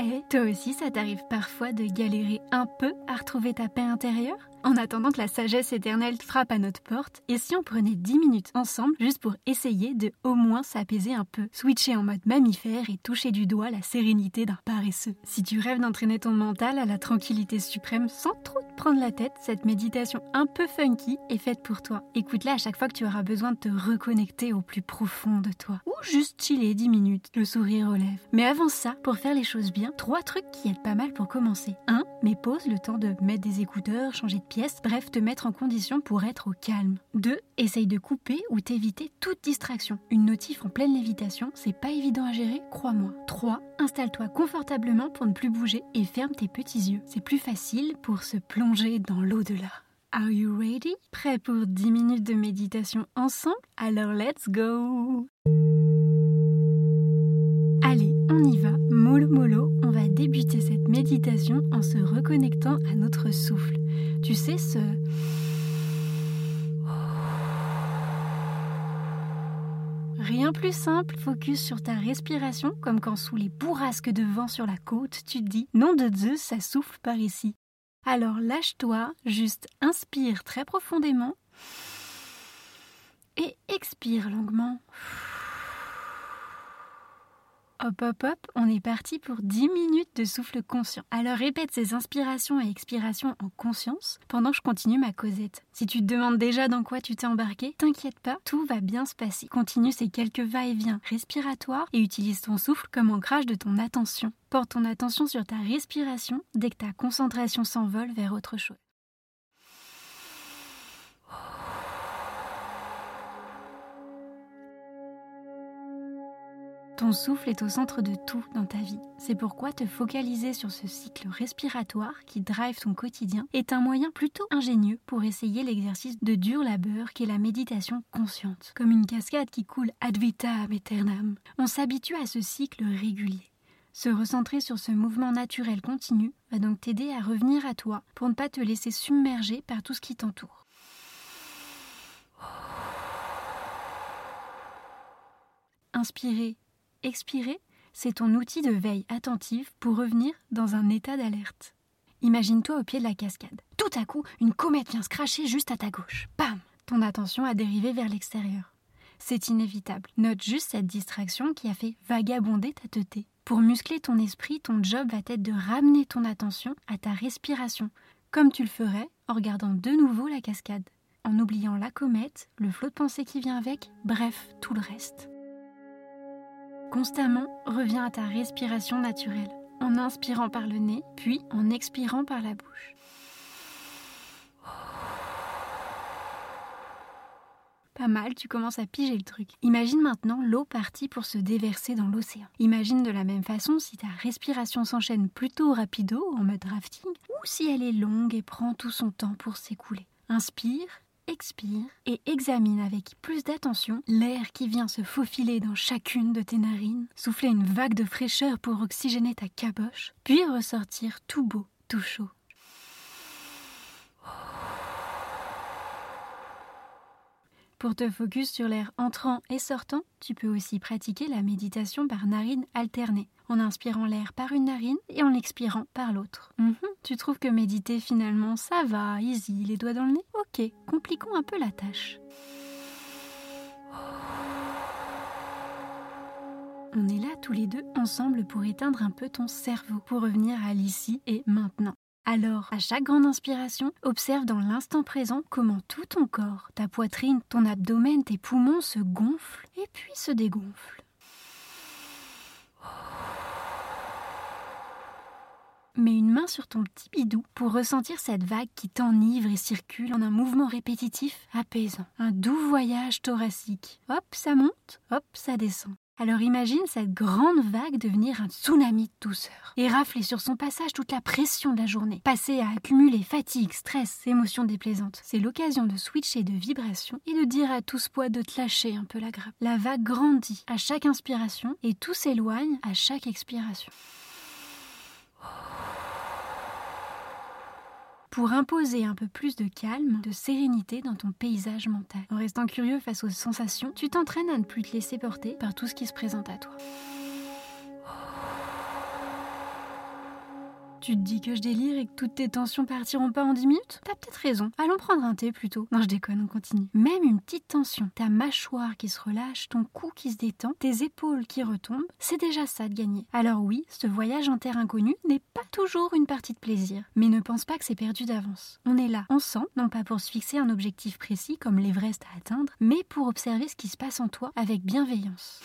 Eh, toi aussi, ça t'arrive parfois de galérer un peu à retrouver ta paix intérieure? En attendant que la sagesse éternelle frappe à notre porte, et si on prenait 10 minutes ensemble juste pour essayer de au moins s'apaiser un peu, switcher en mode mammifère et toucher du doigt la sérénité d'un paresseux Si tu rêves d'entraîner ton mental à la tranquillité suprême sans trop te prendre la tête, cette méditation un peu funky est faite pour toi. Écoute-la à chaque fois que tu auras besoin de te reconnecter au plus profond de toi. Ou juste chiller 10 minutes, le sourire aux lèvres. Mais avant ça, pour faire les choses bien, trois trucs qui aident pas mal pour commencer. 1. Mais pose le temps de mettre des écouteurs, changer de pièce, bref, te mettre en condition pour être au calme. 2. Essaye de couper ou t'éviter toute distraction. Une notif en pleine lévitation, c'est pas évident à gérer, crois-moi. 3. Installe-toi confortablement pour ne plus bouger et ferme tes petits yeux. C'est plus facile pour se plonger dans l'au-delà. Are you ready? Prêt pour 10 minutes de méditation ensemble? Alors let's go! Allez, on y va, mollo mollo, on va débuter cette méditation en se reconnectant à notre souffle. Tu sais, ce... Rien plus simple, focus sur ta respiration, comme quand sous les bourrasques de vent sur la côte, tu te dis Nom de Zeus, ça souffle par ici. Alors lâche-toi, juste inspire très profondément et expire longuement. Hop hop hop, on est parti pour 10 minutes de souffle conscient. Alors répète ces inspirations et expirations en conscience pendant que je continue ma causette. Si tu te demandes déjà dans quoi tu t'es embarqué, t'inquiète pas, tout va bien se passer. Continue ces quelques va-et-vient respiratoires et utilise ton souffle comme ancrage de ton attention. Porte ton attention sur ta respiration dès que ta concentration s'envole vers autre chose. Ton souffle est au centre de tout dans ta vie. C'est pourquoi te focaliser sur ce cycle respiratoire qui drive ton quotidien est un moyen plutôt ingénieux pour essayer l'exercice de dur labeur qu'est la méditation consciente. Comme une cascade qui coule ad vitam aeternam, on s'habitue à ce cycle régulier. Se recentrer sur ce mouvement naturel continu va donc t'aider à revenir à toi pour ne pas te laisser submerger par tout ce qui t'entoure. Inspirez Expirer, c'est ton outil de veille attentive pour revenir dans un état d'alerte. Imagine-toi au pied de la cascade. Tout à coup, une comète vient se cracher juste à ta gauche. Bam Ton attention a dérivé vers l'extérieur. C'est inévitable. Note juste cette distraction qui a fait vagabonder ta teuté. Pour muscler ton esprit, ton job va être de ramener ton attention à ta respiration, comme tu le ferais en regardant de nouveau la cascade, en oubliant la comète, le flot de pensée qui vient avec, bref, tout le reste. Constamment, reviens à ta respiration naturelle, en inspirant par le nez, puis en expirant par la bouche. Pas mal, tu commences à piger le truc. Imagine maintenant l'eau partie pour se déverser dans l'océan. Imagine de la même façon si ta respiration s'enchaîne plutôt rapido, en mode rafting, ou si elle est longue et prend tout son temps pour s'écouler. Inspire, expire et examine avec plus d'attention l'air qui vient se faufiler dans chacune de tes narines, souffler une vague de fraîcheur pour oxygéner ta caboche, puis ressortir tout beau, tout chaud. Pour te focus sur l'air entrant et sortant, tu peux aussi pratiquer la méditation par narine alternée, en inspirant l'air par une narine et en l'expirant par l'autre. Mhm. tu trouves que méditer finalement ça va, easy, les doigts dans le nez? Compliquons un peu la tâche. On est là tous les deux ensemble pour éteindre un peu ton cerveau, pour revenir à l'ici et maintenant. Alors, à chaque grande inspiration, observe dans l'instant présent comment tout ton corps, ta poitrine, ton abdomen, tes poumons se gonflent et puis se dégonflent. Mets une main sur ton petit bidou pour ressentir cette vague qui t'enivre et circule en un mouvement répétitif apaisant. Un doux voyage thoracique. Hop, ça monte, hop, ça descend. Alors imagine cette grande vague devenir un tsunami de douceur et rafler sur son passage toute la pression de la journée, passer à accumuler fatigue, stress, émotions déplaisantes. C'est l'occasion de switcher de vibration et de dire à tout ce poids de te lâcher un peu la grappe. La vague grandit à chaque inspiration et tout s'éloigne à chaque expiration. Pour imposer un peu plus de calme, de sérénité dans ton paysage mental. En restant curieux face aux sensations, tu t'entraînes à ne plus te laisser porter par tout ce qui se présente à toi. Tu te dis que je délire et que toutes tes tensions partiront pas en 10 minutes T'as peut-être raison. Allons prendre un thé plutôt. Non, je déconne, on continue. Même une petite tension, ta mâchoire qui se relâche, ton cou qui se détend, tes épaules qui retombent, c'est déjà ça de gagner. Alors oui, ce voyage en terre inconnue n'est pas toujours une partie de plaisir. Mais ne pense pas que c'est perdu d'avance. On est là, ensemble, non pas pour se fixer un objectif précis comme l'Everest à atteindre, mais pour observer ce qui se passe en toi avec bienveillance.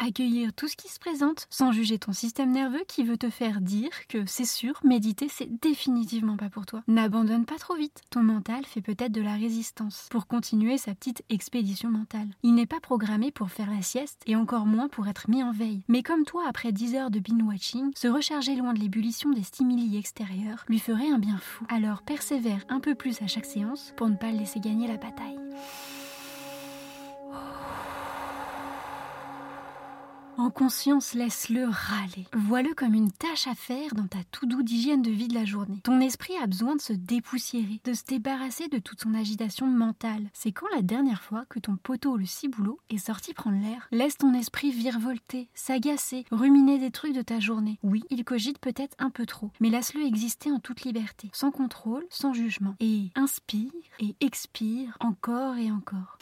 Accueillir tout ce qui se présente sans juger ton système nerveux qui veut te faire dire que c'est sûr, méditer c'est définitivement pas pour toi. N'abandonne pas trop vite. Ton mental fait peut-être de la résistance pour continuer sa petite expédition mentale. Il n'est pas programmé pour faire la sieste et encore moins pour être mis en veille. Mais comme toi, après 10 heures de binge-watching, se recharger loin de l'ébullition des stimuli extérieurs lui ferait un bien fou. Alors persévère un peu plus à chaque séance pour ne pas le laisser gagner la bataille. En conscience, laisse-le râler. Vois-le comme une tâche à faire dans ta tout doux d'hygiène de vie de la journée. Ton esprit a besoin de se dépoussiérer, de se débarrasser de toute son agitation mentale. C'est quand la dernière fois que ton poteau, le ciboulot, est sorti prendre l'air? Laisse ton esprit virevolter, s'agacer, ruminer des trucs de ta journée. Oui, il cogite peut-être un peu trop, mais laisse-le exister en toute liberté, sans contrôle, sans jugement. Et inspire et expire encore et encore.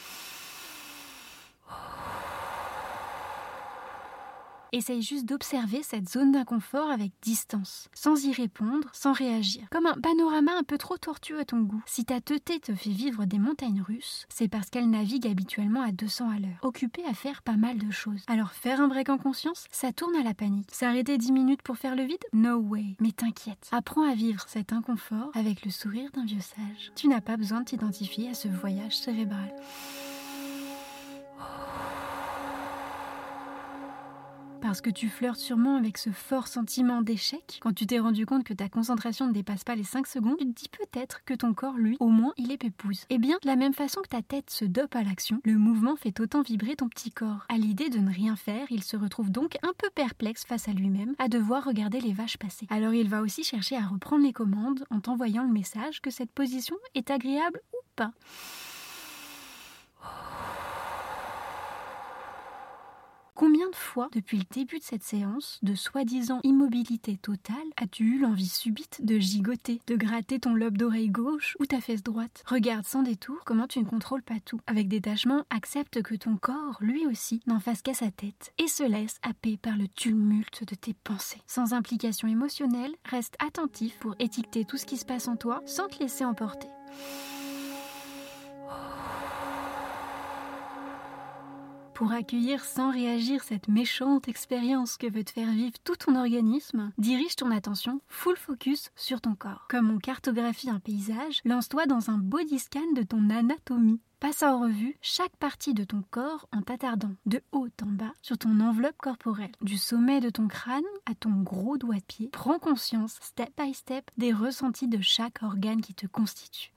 Essaye juste d'observer cette zone d'inconfort avec distance, sans y répondre, sans réagir. Comme un panorama un peu trop tortueux à ton goût. Si ta teuté te fait vivre des montagnes russes, c'est parce qu'elle navigue habituellement à 200 à l'heure, occupée à faire pas mal de choses. Alors faire un break en conscience, ça tourne à la panique. S'arrêter 10 minutes pour faire le vide? No way. Mais t'inquiète, apprends à vivre cet inconfort avec le sourire d'un vieux sage. Tu n'as pas besoin de t'identifier à ce voyage cérébral. Parce que tu flirtes sûrement avec ce fort sentiment d'échec. Quand tu t'es rendu compte que ta concentration ne dépasse pas les 5 secondes, tu te dis peut-être que ton corps, lui, au moins, il est pépouze. Eh bien, de la même façon que ta tête se dope à l'action, le mouvement fait autant vibrer ton petit corps. À l'idée de ne rien faire, il se retrouve donc un peu perplexe face à lui-même, à devoir regarder les vaches passer. Alors il va aussi chercher à reprendre les commandes en t'envoyant le message que cette position est agréable ou pas. Combien de fois, depuis le début de cette séance, de soi-disant immobilité totale, as-tu eu l'envie subite de gigoter, de gratter ton lobe d'oreille gauche ou ta fesse droite? Regarde sans détour comment tu ne contrôles pas tout. Avec détachement, accepte que ton corps, lui aussi, n'en fasse qu'à sa tête et se laisse happer par le tumulte de tes pensées. Sans implication émotionnelle, reste attentif pour étiqueter tout ce qui se passe en toi sans te laisser emporter. Pour accueillir sans réagir cette méchante expérience que veut te faire vivre tout ton organisme, dirige ton attention full focus sur ton corps. Comme on cartographie un paysage, lance-toi dans un body scan de ton anatomie. Passe en revue chaque partie de ton corps en t'attardant de haut en bas sur ton enveloppe corporelle, du sommet de ton crâne à ton gros doigt de pied. Prends conscience, step by step, des ressentis de chaque organe qui te constitue.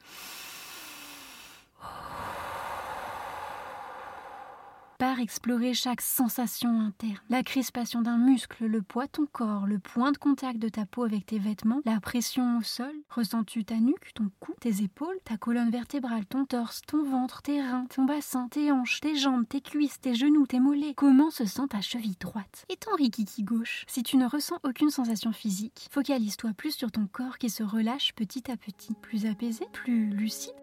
Par explorer chaque sensation interne. La crispation d'un muscle, le poids de ton corps, le point de contact de ta peau avec tes vêtements, la pression au sol. Ressens-tu ta nuque, ton cou, tes épaules, ta colonne vertébrale, ton torse, ton ventre, tes reins, ton bassin, tes hanches, tes jambes, tes cuisses, tes genoux, tes mollets? Comment se sent ta cheville droite? Et ton rikiki gauche? Si tu ne ressens aucune sensation physique, focalise-toi plus sur ton corps qui se relâche petit à petit. Plus apaisé, plus lucide.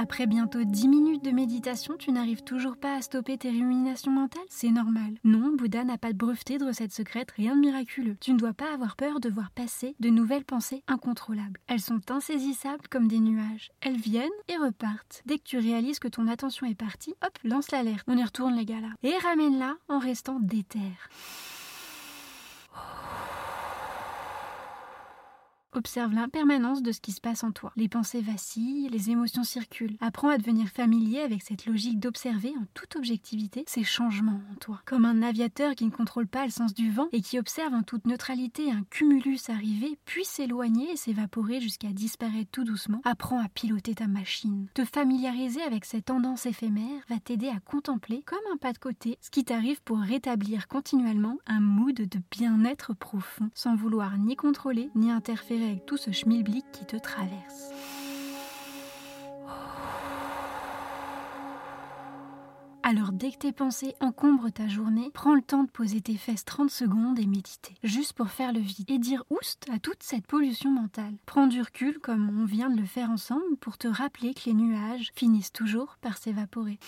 Après bientôt 10 minutes de méditation, tu n'arrives toujours pas à stopper tes ruminations mentales? C'est normal. Non, Bouddha n'a pas de breveté de recette secrète, rien de miraculeux. Tu ne dois pas avoir peur de voir passer de nouvelles pensées incontrôlables. Elles sont insaisissables comme des nuages. Elles viennent et repartent. Dès que tu réalises que ton attention est partie, hop, lance l'alerte. On y retourne les gars là. Et ramène-la en restant déter. Observe l'impermanence de ce qui se passe en toi. Les pensées vacillent, les émotions circulent. Apprends à devenir familier avec cette logique d'observer en toute objectivité ces changements en toi. Comme un aviateur qui ne contrôle pas le sens du vent et qui observe en toute neutralité un cumulus arriver, puis s'éloigner et s'évaporer jusqu'à disparaître tout doucement, apprends à piloter ta machine. Te familiariser avec cette tendance éphémère va t'aider à contempler, comme un pas de côté, ce qui t'arrive pour rétablir continuellement un mood de bien-être profond, sans vouloir ni contrôler ni interférer avec tout ce schmilblick qui te traverse. Alors dès que tes pensées encombrent ta journée, prends le temps de poser tes fesses 30 secondes et méditer, juste pour faire le vide et dire oust à toute cette pollution mentale. Prends du recul comme on vient de le faire ensemble pour te rappeler que les nuages finissent toujours par s'évaporer.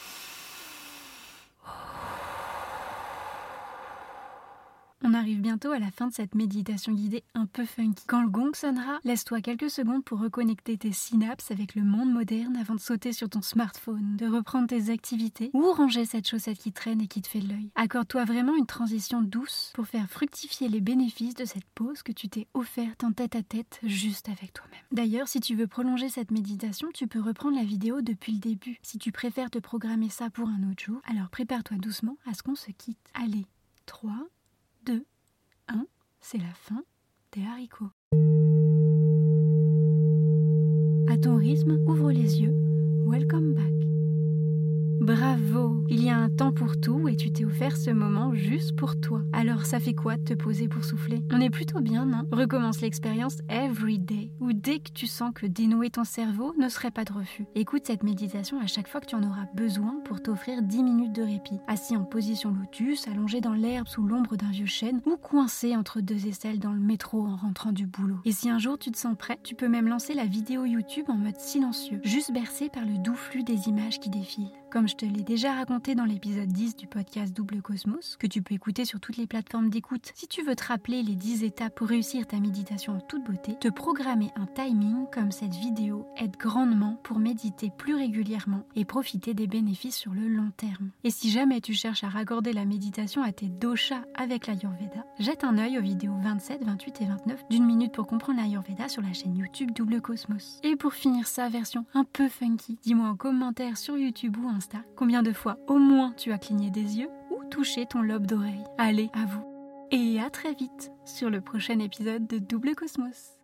On arrive bientôt à la fin de cette méditation guidée un peu funky. Quand le gong sonnera, laisse-toi quelques secondes pour reconnecter tes synapses avec le monde moderne avant de sauter sur ton smartphone, de reprendre tes activités ou ranger cette chaussette qui traîne et qui te fait l'œil. Accorde-toi vraiment une transition douce pour faire fructifier les bénéfices de cette pause que tu t'es offerte en tête à tête juste avec toi-même. D'ailleurs, si tu veux prolonger cette méditation, tu peux reprendre la vidéo depuis le début. Si tu préfères te programmer ça pour un autre jour, alors prépare-toi doucement à ce qu'on se quitte. Allez, 3, 2, 1, c'est la fin des haricots. À ton rythme, ouvre les yeux. Welcome back. Bravo Il y a un temps pour tout et tu t'es offert ce moment juste pour toi. Alors ça fait quoi de te poser pour souffler? On est plutôt bien, non? Recommence l'expérience every day, ou dès que tu sens que dénouer ton cerveau ne serait pas de refus. Écoute cette méditation à chaque fois que tu en auras besoin pour t'offrir 10 minutes de répit. Assis en position lotus, allongé dans l'herbe sous l'ombre d'un vieux chêne, ou coincé entre deux aisselles dans le métro en rentrant du boulot. Et si un jour tu te sens prêt, tu peux même lancer la vidéo YouTube en mode silencieux, juste bercé par le doux flux des images qui défilent. Comme je te l'ai déjà raconté dans l'épisode 10 du podcast Double Cosmos, que tu peux écouter sur toutes les plateformes d'écoute, si tu veux te rappeler les 10 étapes pour réussir ta méditation en toute beauté, te programmer un timing comme cette vidéo aide grandement pour méditer plus régulièrement et profiter des bénéfices sur le long terme. Et si jamais tu cherches à raccorder la méditation à tes doshas avec l'Ayurveda, jette un œil aux vidéos 27, 28 et 29 d'une minute pour comprendre l'Ayurveda sur la chaîne YouTube Double Cosmos. Et pour finir sa version un peu funky, dis-moi en commentaire sur YouTube ou Insta combien de fois au moins tu as cligné des yeux ou touché ton lobe d'oreille. Allez, à vous. Et à très vite sur le prochain épisode de Double Cosmos.